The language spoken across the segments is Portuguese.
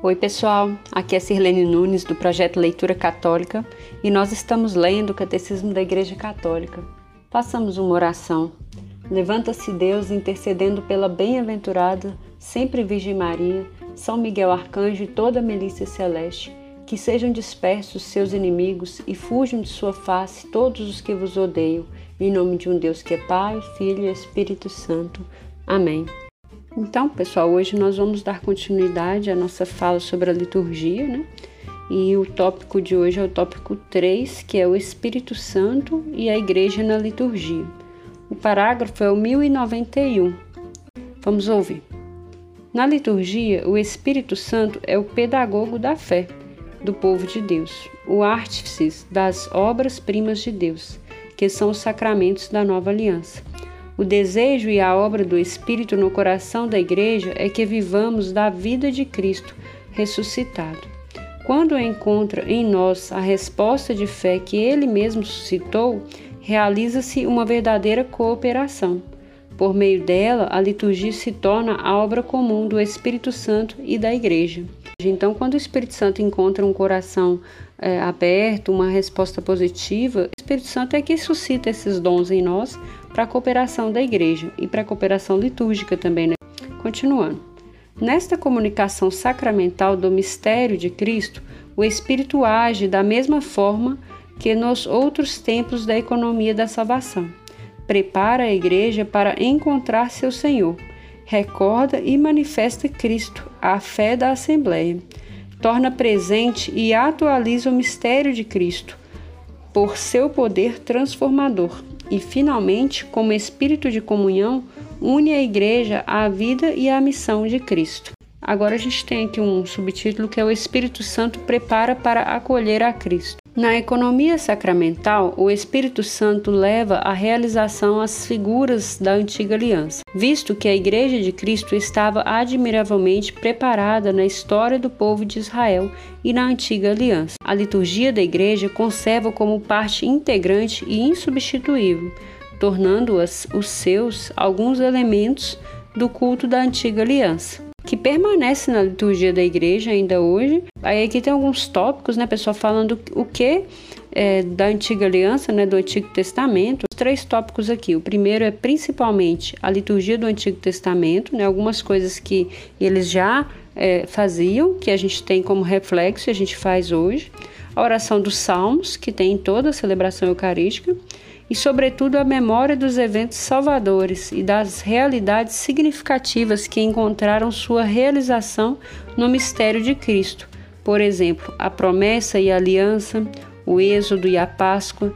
Oi, pessoal. Aqui é Sirlene Nunes do projeto Leitura Católica e nós estamos lendo o Catecismo da Igreja Católica. Façamos uma oração. Levanta-se Deus intercedendo pela bem-aventurada, sempre Virgem Maria, São Miguel Arcanjo e toda a milícia celeste, que sejam dispersos seus inimigos e fujam de sua face todos os que vos odeiam, em nome de um Deus que é Pai, Filho e Espírito Santo. Amém. Então, pessoal, hoje nós vamos dar continuidade à nossa fala sobre a liturgia, né? E o tópico de hoje é o tópico 3, que é o Espírito Santo e a Igreja na liturgia. O parágrafo é o 1091. Vamos ouvir. Na liturgia, o Espírito Santo é o pedagogo da fé do povo de Deus, o artífice das obras-primas de Deus, que são os sacramentos da nova aliança. O desejo e a obra do Espírito no coração da Igreja é que vivamos da vida de Cristo ressuscitado. Quando encontra em nós a resposta de fé que Ele mesmo suscitou, realiza-se uma verdadeira cooperação. Por meio dela, a liturgia se torna a obra comum do Espírito Santo e da Igreja. Então, quando o Espírito Santo encontra um coração é, aberto, uma resposta positiva, o Espírito Santo é que suscita esses dons em nós para a cooperação da igreja e para a cooperação litúrgica também. Né? Continuando. Nesta comunicação sacramental do mistério de Cristo, o Espírito age da mesma forma que nos outros tempos da economia da salvação. Prepara a igreja para encontrar seu Senhor recorda e manifesta Cristo, a fé da Assembleia. Torna presente e atualiza o mistério de Cristo por seu poder transformador. E, finalmente, como espírito de comunhão, une a Igreja à vida e à missão de Cristo. Agora a gente tem aqui um subtítulo que é o Espírito Santo prepara para acolher a Cristo. Na economia sacramental, o Espírito Santo leva à realização as figuras da antiga aliança, visto que a Igreja de Cristo estava admiravelmente preparada na história do povo de Israel e na antiga aliança. A liturgia da Igreja conserva como parte integrante e insubstituível, tornando-as os seus alguns elementos do culto da antiga aliança permanece na liturgia da igreja ainda hoje. Aí aqui tem alguns tópicos, né, pessoal, falando o que é, da antiga aliança, né, do Antigo Testamento. Os três tópicos aqui. O primeiro é principalmente a liturgia do Antigo Testamento, né, algumas coisas que eles já é, faziam, que a gente tem como reflexo e a gente faz hoje. A oração dos Salmos, que tem em toda a celebração eucarística e, sobretudo, a memória dos eventos salvadores e das realidades significativas que encontraram sua realização no mistério de Cristo. Por exemplo, a promessa e a aliança, o êxodo e a Páscoa,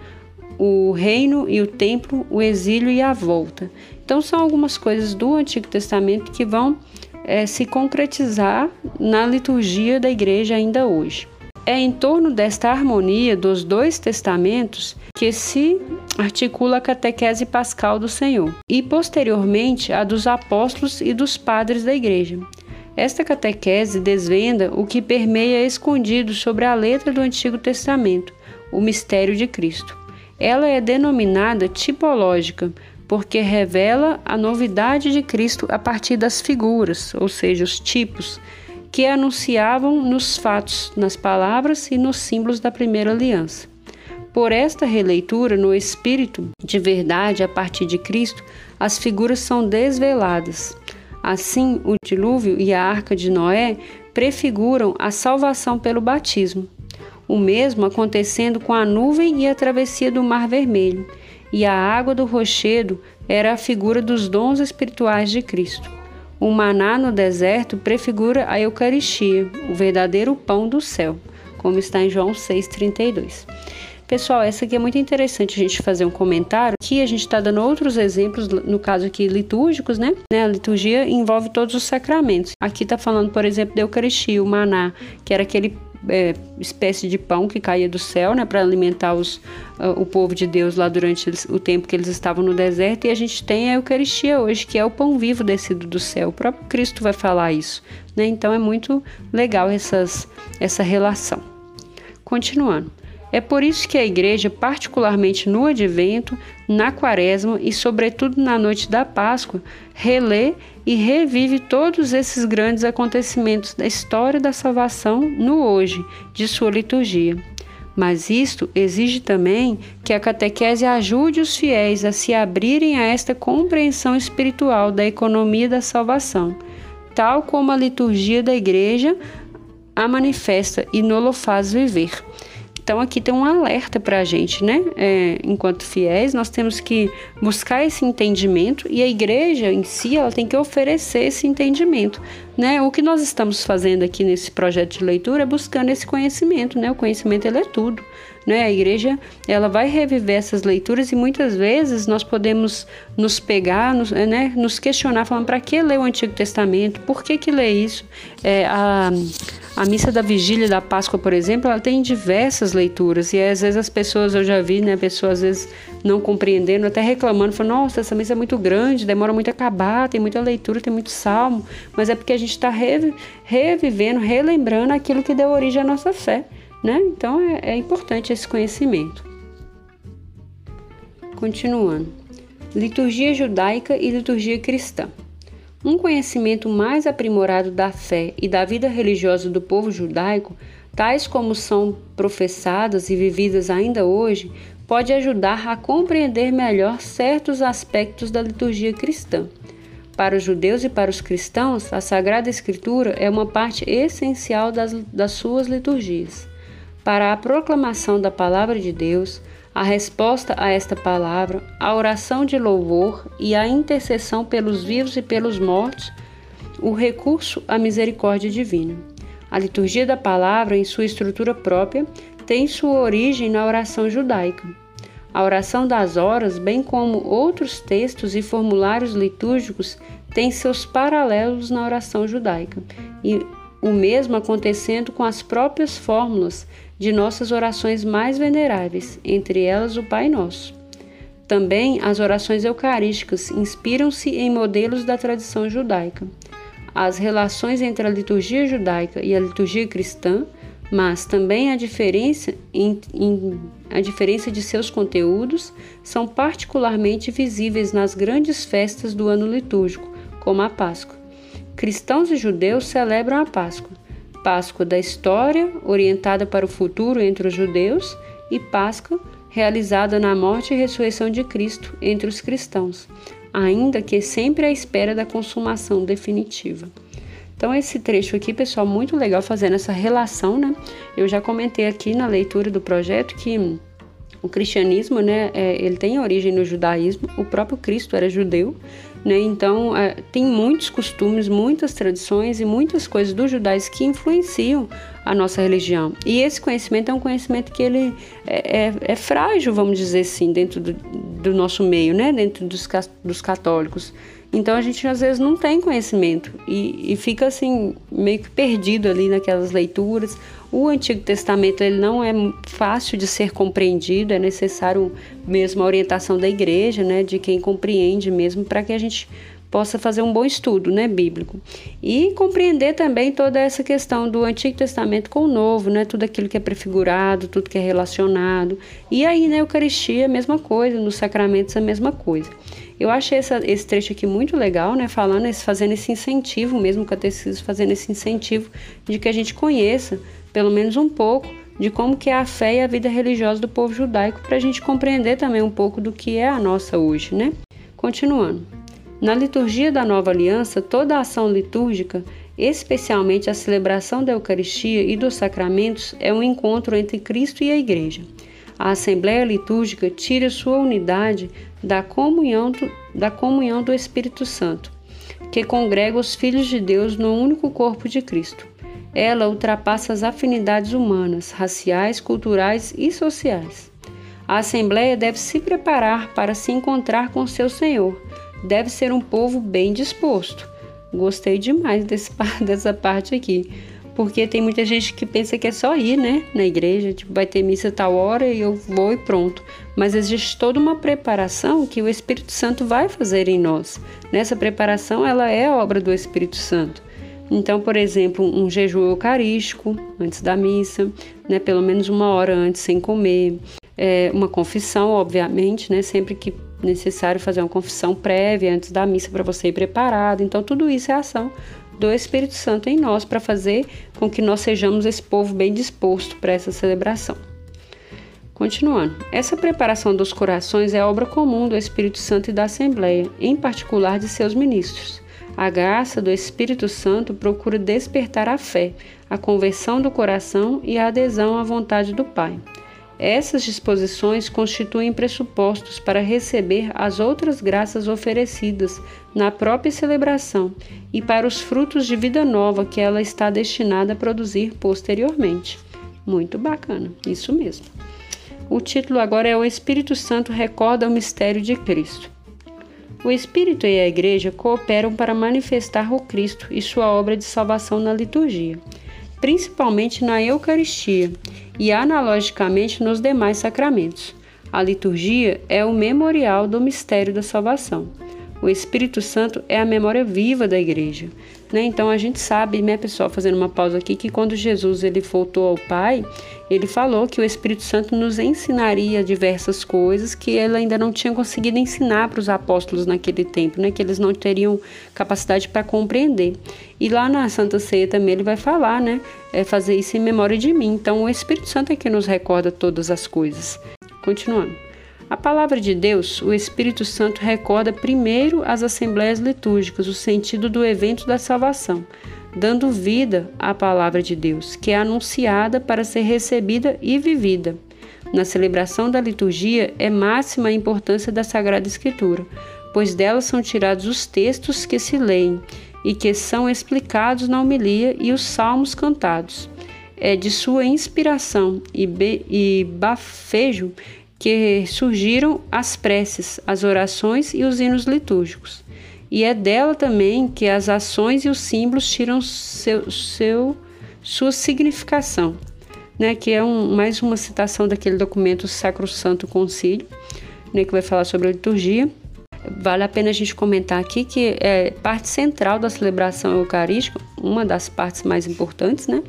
o reino e o templo, o exílio e a volta. Então, são algumas coisas do Antigo Testamento que vão é, se concretizar na liturgia da igreja ainda hoje. É em torno desta harmonia dos dois testamentos que se articula a catequese pascal do Senhor e, posteriormente, a dos apóstolos e dos padres da Igreja. Esta catequese desvenda o que permeia escondido sobre a letra do Antigo Testamento, o mistério de Cristo. Ela é denominada tipológica, porque revela a novidade de Cristo a partir das figuras, ou seja, os tipos, que anunciavam nos fatos, nas palavras e nos símbolos da primeira aliança. Por esta releitura no Espírito de verdade a partir de Cristo, as figuras são desveladas. Assim, o dilúvio e a arca de Noé prefiguram a salvação pelo batismo. O mesmo acontecendo com a nuvem e a travessia do Mar Vermelho, e a água do rochedo era a figura dos dons espirituais de Cristo. O maná no deserto prefigura a Eucaristia, o verdadeiro pão do céu, como está em João 6,32. Pessoal, essa aqui é muito interessante a gente fazer um comentário. Aqui a gente está dando outros exemplos, no caso aqui litúrgicos, né? A liturgia envolve todos os sacramentos. Aqui está falando, por exemplo, da Eucaristia, o maná, que era aquele é, espécie de pão que caía do céu, né, para alimentar os, uh, o povo de Deus lá durante o tempo que eles estavam no deserto. E a gente tem a Eucaristia hoje, que é o pão vivo descido do céu. O próprio Cristo vai falar isso, né? Então é muito legal essas, essa relação. Continuando. É por isso que a igreja, particularmente no advento, na quaresma e, sobretudo, na noite da Páscoa, relê e revive todos esses grandes acontecimentos da história da salvação no hoje de sua liturgia. Mas isto exige também que a catequese ajude os fiéis a se abrirem a esta compreensão espiritual da economia da salvação, tal como a liturgia da Igreja a manifesta e nolo faz viver. Então aqui tem um alerta para a gente, né? É, enquanto fiéis, nós temos que buscar esse entendimento e a igreja em si ela tem que oferecer esse entendimento, né? O que nós estamos fazendo aqui nesse projeto de leitura é buscando esse conhecimento, né? O conhecimento ele é tudo, né? A igreja ela vai reviver essas leituras e muitas vezes nós podemos nos pegar, nos, né? Nos questionar, falando para que ler o Antigo Testamento? Por que que ler isso? É, a a missa da vigília da Páscoa, por exemplo, ela tem diversas leituras e às vezes as pessoas, eu já vi, né, pessoas às vezes não compreendendo, até reclamando, falando, nossa, essa missa é muito grande, demora muito a acabar, tem muita leitura, tem muito salmo, mas é porque a gente está revivendo, relembrando aquilo que deu origem à nossa fé, né? Então é, é importante esse conhecimento. Continuando. Liturgia judaica e liturgia cristã. Um conhecimento mais aprimorado da fé e da vida religiosa do povo judaico, tais como são professadas e vividas ainda hoje, pode ajudar a compreender melhor certos aspectos da liturgia cristã. Para os judeus e para os cristãos, a Sagrada Escritura é uma parte essencial das, das suas liturgias. Para a proclamação da Palavra de Deus, a resposta a esta palavra, a oração de louvor e a intercessão pelos vivos e pelos mortos, o recurso à misericórdia divina. A liturgia da palavra, em sua estrutura própria, tem sua origem na oração judaica. A oração das horas, bem como outros textos e formulários litúrgicos, tem seus paralelos na oração judaica, e o mesmo acontecendo com as próprias fórmulas de nossas orações mais veneráveis, entre elas o Pai Nosso. Também as orações eucarísticas inspiram-se em modelos da tradição judaica. As relações entre a liturgia judaica e a liturgia cristã, mas também a diferença, em, em, a diferença de seus conteúdos, são particularmente visíveis nas grandes festas do ano litúrgico, como a Páscoa. Cristãos e judeus celebram a Páscoa, Páscoa da história, orientada para o futuro entre os judeus, e Páscoa, realizada na morte e ressurreição de Cristo entre os cristãos, ainda que sempre à espera da consumação definitiva. Então, esse trecho aqui, pessoal, muito legal fazendo essa relação, né? Eu já comentei aqui na leitura do projeto que o cristianismo, né, é, ele tem origem no judaísmo, o próprio Cristo era judeu, né? Então, é, tem muitos costumes, muitas tradições e muitas coisas do judaísmo que influenciam a nossa religião. E esse conhecimento é um conhecimento que ele é, é, é frágil, vamos dizer assim, dentro do, do nosso meio, né? dentro dos, dos católicos. Então a gente às vezes não tem conhecimento e, e, fica assim meio que perdido ali naquelas leituras. O Antigo Testamento ele não é fácil de ser compreendido, é necessário mesmo a orientação da igreja, né, de quem compreende mesmo para que a gente possa fazer um bom estudo, né, bíblico. E compreender também toda essa questão do Antigo Testamento com o Novo, né, tudo aquilo que é prefigurado, tudo que é relacionado. E aí na Eucaristia a mesma coisa, nos sacramentos a mesma coisa. Eu achei essa, esse trecho aqui muito legal, né? Falando, esse, fazendo esse incentivo mesmo, o catecismo fazendo esse incentivo de que a gente conheça, pelo menos um pouco, de como que é a fé e a vida religiosa do povo judaico, para a gente compreender também um pouco do que é a nossa hoje, né? Continuando. Na liturgia da nova aliança, toda a ação litúrgica, especialmente a celebração da Eucaristia e dos sacramentos, é um encontro entre Cristo e a Igreja. A Assembleia Litúrgica tira sua unidade da comunhão do, da comunhão do Espírito Santo, que congrega os filhos de Deus no único corpo de Cristo. Ela ultrapassa as afinidades humanas, raciais, culturais e sociais. A Assembleia deve se preparar para se encontrar com seu Senhor. Deve ser um povo bem disposto. Gostei demais desse, dessa parte aqui porque tem muita gente que pensa que é só ir, né, na igreja, tipo, vai ter missa tal hora e eu vou e pronto. Mas existe toda uma preparação que o Espírito Santo vai fazer em nós. Nessa preparação, ela é obra do Espírito Santo. Então, por exemplo, um jejum eucarístico antes da missa, né, pelo menos uma hora antes sem comer, é, uma confissão, obviamente, né, sempre que necessário fazer uma confissão prévia antes da missa para você ir preparado. Então, tudo isso é ação do Espírito Santo em nós para fazer com que nós sejamos esse povo bem disposto para essa celebração. Continuando, essa preparação dos corações é obra comum do Espírito Santo e da Assembleia, em particular de seus ministros. A graça do Espírito Santo procura despertar a fé, a conversão do coração e a adesão à vontade do Pai. Essas disposições constituem pressupostos para receber as outras graças oferecidas na própria celebração e para os frutos de vida nova que ela está destinada a produzir posteriormente. Muito bacana, isso mesmo. O título agora é O Espírito Santo recorda o mistério de Cristo. O Espírito e a Igreja cooperam para manifestar o Cristo e sua obra de salvação na liturgia, principalmente na Eucaristia e analogicamente nos demais sacramentos. A liturgia é o memorial do mistério da salvação. O Espírito Santo é a memória viva da igreja. Né? Então a gente sabe, né, pessoal, fazendo uma pausa aqui, que quando Jesus ele voltou ao Pai, ele falou que o Espírito Santo nos ensinaria diversas coisas que ele ainda não tinha conseguido ensinar para os apóstolos naquele tempo, né? Que eles não teriam capacidade para compreender. E lá na Santa Ceia também ele vai falar, né? É fazer isso em memória de mim. Então o Espírito Santo é que nos recorda todas as coisas. Continuando. A palavra de Deus, o Espírito Santo recorda primeiro as assembleias litúrgicas, o sentido do evento da salvação, dando vida à palavra de Deus, que é anunciada para ser recebida e vivida. Na celebração da liturgia é máxima a importância da Sagrada Escritura, pois dela são tirados os textos que se leem e que são explicados na homilia e os salmos cantados. É de sua inspiração e, e bafejo que surgiram as preces, as orações e os hinos litúrgicos. E é dela também que as ações e os símbolos tiram seu, seu, sua significação, né? que é um, mais uma citação daquele documento Sacro Santo Concílio, né? que vai falar sobre a liturgia. Vale a pena a gente comentar aqui que é parte central da celebração eucarística, uma das partes mais importantes, né?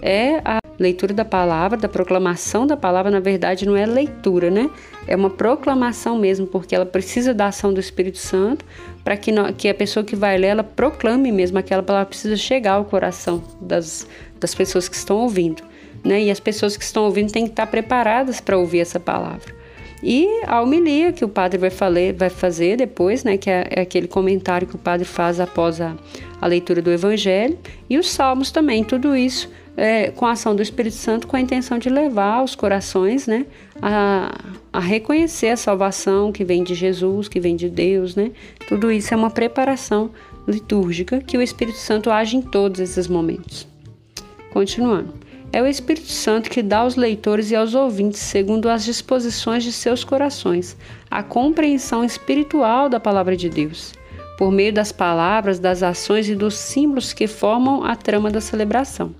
é a leitura da palavra, da proclamação da palavra, na verdade não é leitura, né? É uma proclamação mesmo, porque ela precisa da ação do Espírito Santo para que, que a pessoa que vai ler, ela proclame mesmo aquela palavra, precisa chegar ao coração das, das pessoas que estão ouvindo, né? E as pessoas que estão ouvindo têm que estar preparadas para ouvir essa palavra. E a homilia que o padre vai, falar, vai fazer depois, né, que é, é, aquele comentário que o padre faz após a, a leitura do Evangelho, e os salmos também, tudo isso é, com a ação do Espírito Santo, com a intenção de levar os corações né, a, a reconhecer a salvação que vem de Jesus, que vem de Deus. Né? Tudo isso é uma preparação litúrgica que o Espírito Santo age em todos esses momentos. Continuando. É o Espírito Santo que dá aos leitores e aos ouvintes, segundo as disposições de seus corações, a compreensão espiritual da palavra de Deus, por meio das palavras, das ações e dos símbolos que formam a trama da celebração.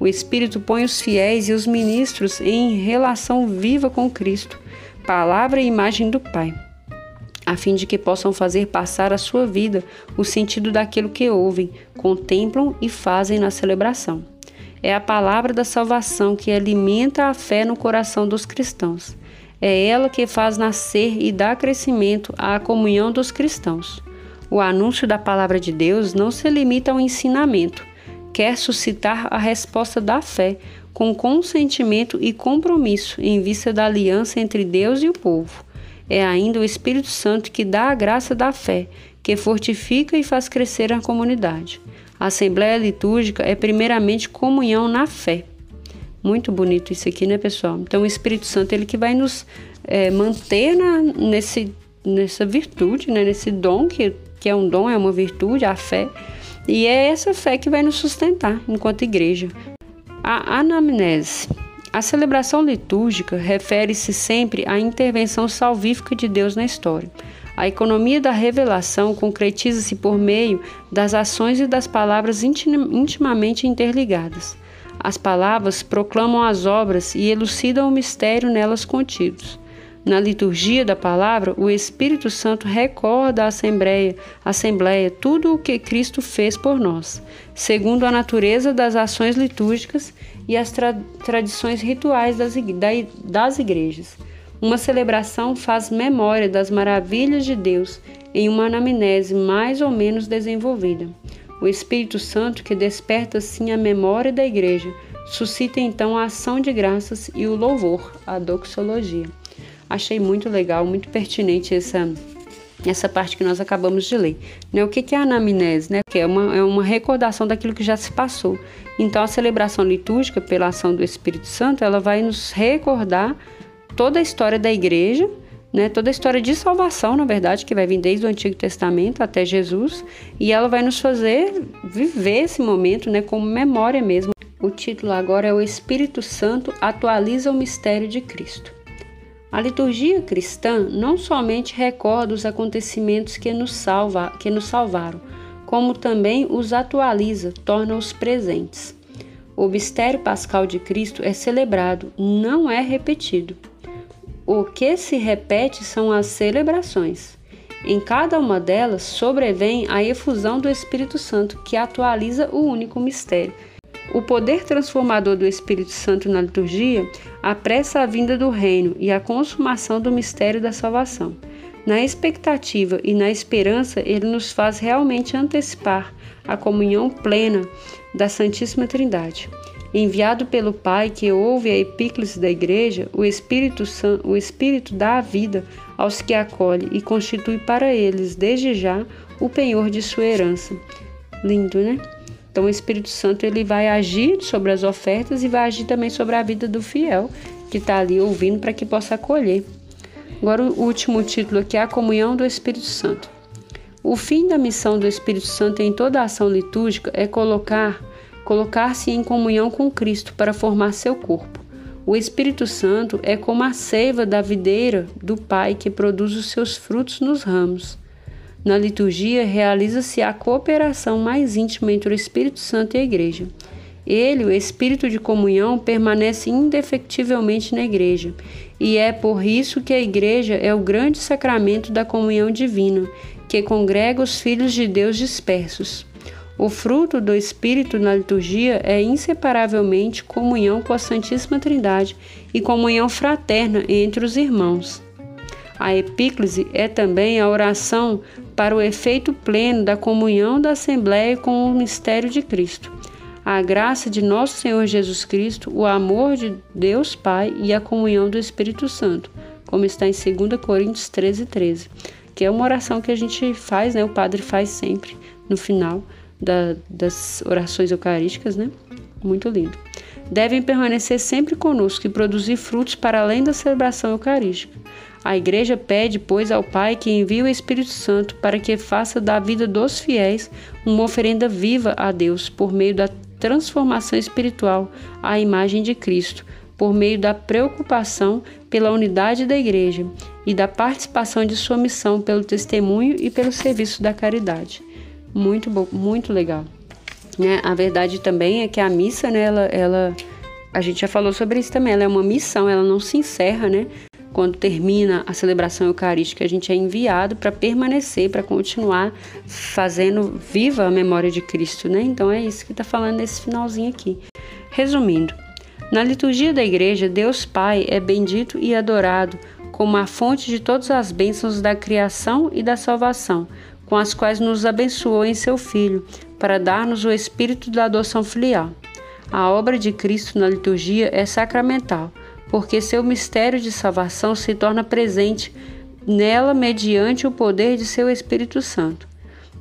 O Espírito põe os fiéis e os ministros em relação viva com Cristo, palavra e imagem do Pai, a fim de que possam fazer passar a sua vida o sentido daquilo que ouvem, contemplam e fazem na celebração. É a palavra da salvação que alimenta a fé no coração dos cristãos. É ela que faz nascer e dá crescimento à comunhão dos cristãos. O anúncio da palavra de Deus não se limita ao ensinamento, quer suscitar a resposta da fé com consentimento e compromisso em vista da aliança entre Deus e o povo. É ainda o Espírito Santo que dá a graça da fé, que fortifica e faz crescer a comunidade. A Assembleia Litúrgica é primeiramente comunhão na fé. Muito bonito isso aqui, né, pessoal? Então, o Espírito Santo ele que vai nos é, manter na, nesse, nessa virtude, né, nesse dom que, que é um dom, é uma virtude, a fé e é essa fé que vai nos sustentar enquanto igreja. A anamnese. A celebração litúrgica refere-se sempre à intervenção salvífica de Deus na história. A economia da revelação concretiza-se por meio das ações e das palavras intimamente interligadas. As palavras proclamam as obras e elucidam o mistério nelas contidos. Na liturgia da palavra, o Espírito Santo recorda à Assembleia, Assembleia tudo o que Cristo fez por nós, segundo a natureza das ações litúrgicas e as tra tradições rituais das, das igrejas. Uma celebração faz memória das maravilhas de Deus em uma anamnese mais ou menos desenvolvida. O Espírito Santo, que desperta assim a memória da igreja, suscita então a ação de graças e o louvor, a doxologia. Achei muito legal, muito pertinente essa essa parte que nós acabamos de ler. Né? O que é a anamnese? Né? Que é uma, é uma recordação daquilo que já se passou. Então, a celebração litúrgica, pela ação do Espírito Santo, ela vai nos recordar toda a história da igreja, né? toda a história de salvação, na verdade, que vai vir desde o Antigo Testamento até Jesus, e ela vai nos fazer viver esse momento né? como memória mesmo. O título agora é O Espírito Santo atualiza o mistério de Cristo. A liturgia cristã não somente recorda os acontecimentos que nos, salva, que nos salvaram, como também os atualiza, torna-os presentes. O mistério pascal de Cristo é celebrado, não é repetido. O que se repete são as celebrações. Em cada uma delas sobrevém a efusão do Espírito Santo, que atualiza o único mistério o poder transformador do Espírito Santo na liturgia apressa a vinda do reino e a consumação do mistério da salvação. Na expectativa e na esperança, ele nos faz realmente antecipar a comunhão plena da Santíssima Trindade. Enviado pelo Pai que ouve a epíclise da Igreja, o Espírito, Santo, o Espírito dá a vida aos que acolhe e constitui para eles, desde já, o penhor de sua herança. Lindo, né? Então o Espírito Santo ele vai agir sobre as ofertas e vai agir também sobre a vida do fiel que está ali ouvindo para que possa acolher. Agora o último título aqui é a comunhão do Espírito Santo. O fim da missão do Espírito Santo em toda a ação litúrgica é colocar colocar-se em comunhão com Cristo para formar seu corpo. O Espírito Santo é como a seiva da videira do Pai que produz os seus frutos nos ramos. Na liturgia, realiza-se a cooperação mais íntima entre o Espírito Santo e a Igreja. Ele, o Espírito de comunhão, permanece indefectivelmente na Igreja, e é por isso que a Igreja é o grande sacramento da comunhão divina, que congrega os filhos de Deus dispersos. O fruto do Espírito na liturgia é inseparavelmente comunhão com a Santíssima Trindade e comunhão fraterna entre os irmãos. A epíclise é também a oração para o efeito pleno da comunhão da Assembleia com o mistério de Cristo. A graça de nosso Senhor Jesus Cristo, o amor de Deus Pai e a comunhão do Espírito Santo, como está em 2 Coríntios 13, 13, que é uma oração que a gente faz, né? O padre faz sempre no final da, das orações eucarísticas, né? Muito lindo. Devem permanecer sempre conosco e produzir frutos para além da celebração eucarística. A Igreja pede, pois, ao Pai que envie o Espírito Santo para que faça da vida dos fiéis uma oferenda viva a Deus por meio da transformação espiritual à imagem de Cristo, por meio da preocupação pela unidade da Igreja e da participação de sua missão pelo testemunho e pelo serviço da caridade. Muito bom, muito legal. Né? A verdade também é que a missa, né, ela, ela, a gente já falou sobre isso também, ela é uma missão, ela não se encerra, né? Quando termina a celebração eucarística, a gente é enviado para permanecer, para continuar fazendo viva a memória de Cristo, né? Então é isso que está falando nesse finalzinho aqui. Resumindo, na liturgia da igreja, Deus Pai é bendito e adorado como a fonte de todas as bênçãos da criação e da salvação, com as quais nos abençoou em seu Filho, para dar-nos o espírito da adoção filial. A obra de Cristo na liturgia é sacramental porque seu mistério de salvação se torna presente nela mediante o poder de seu Espírito Santo.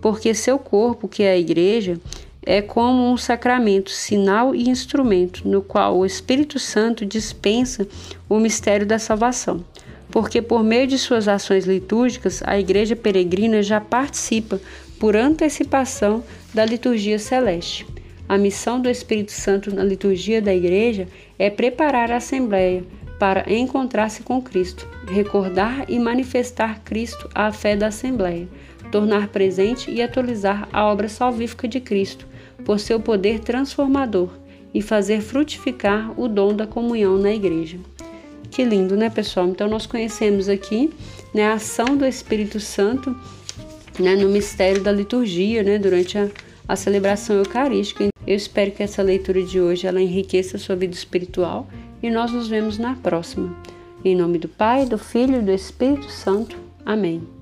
Porque seu corpo, que é a Igreja, é como um sacramento, sinal e instrumento, no qual o Espírito Santo dispensa o mistério da salvação. Porque por meio de suas ações litúrgicas, a Igreja peregrina já participa, por antecipação, da liturgia celeste. A missão do Espírito Santo na liturgia da Igreja é preparar a Assembleia para encontrar-se com Cristo, recordar e manifestar Cristo à fé da Assembleia, tornar presente e atualizar a obra salvífica de Cristo por seu poder transformador e fazer frutificar o dom da comunhão na Igreja. Que lindo, né, pessoal? Então nós conhecemos aqui né, a ação do Espírito Santo né, no mistério da liturgia, né, durante a, a celebração eucarística. Eu espero que essa leitura de hoje ela enriqueça a sua vida espiritual e nós nos vemos na próxima. Em nome do Pai, do Filho e do Espírito Santo. Amém.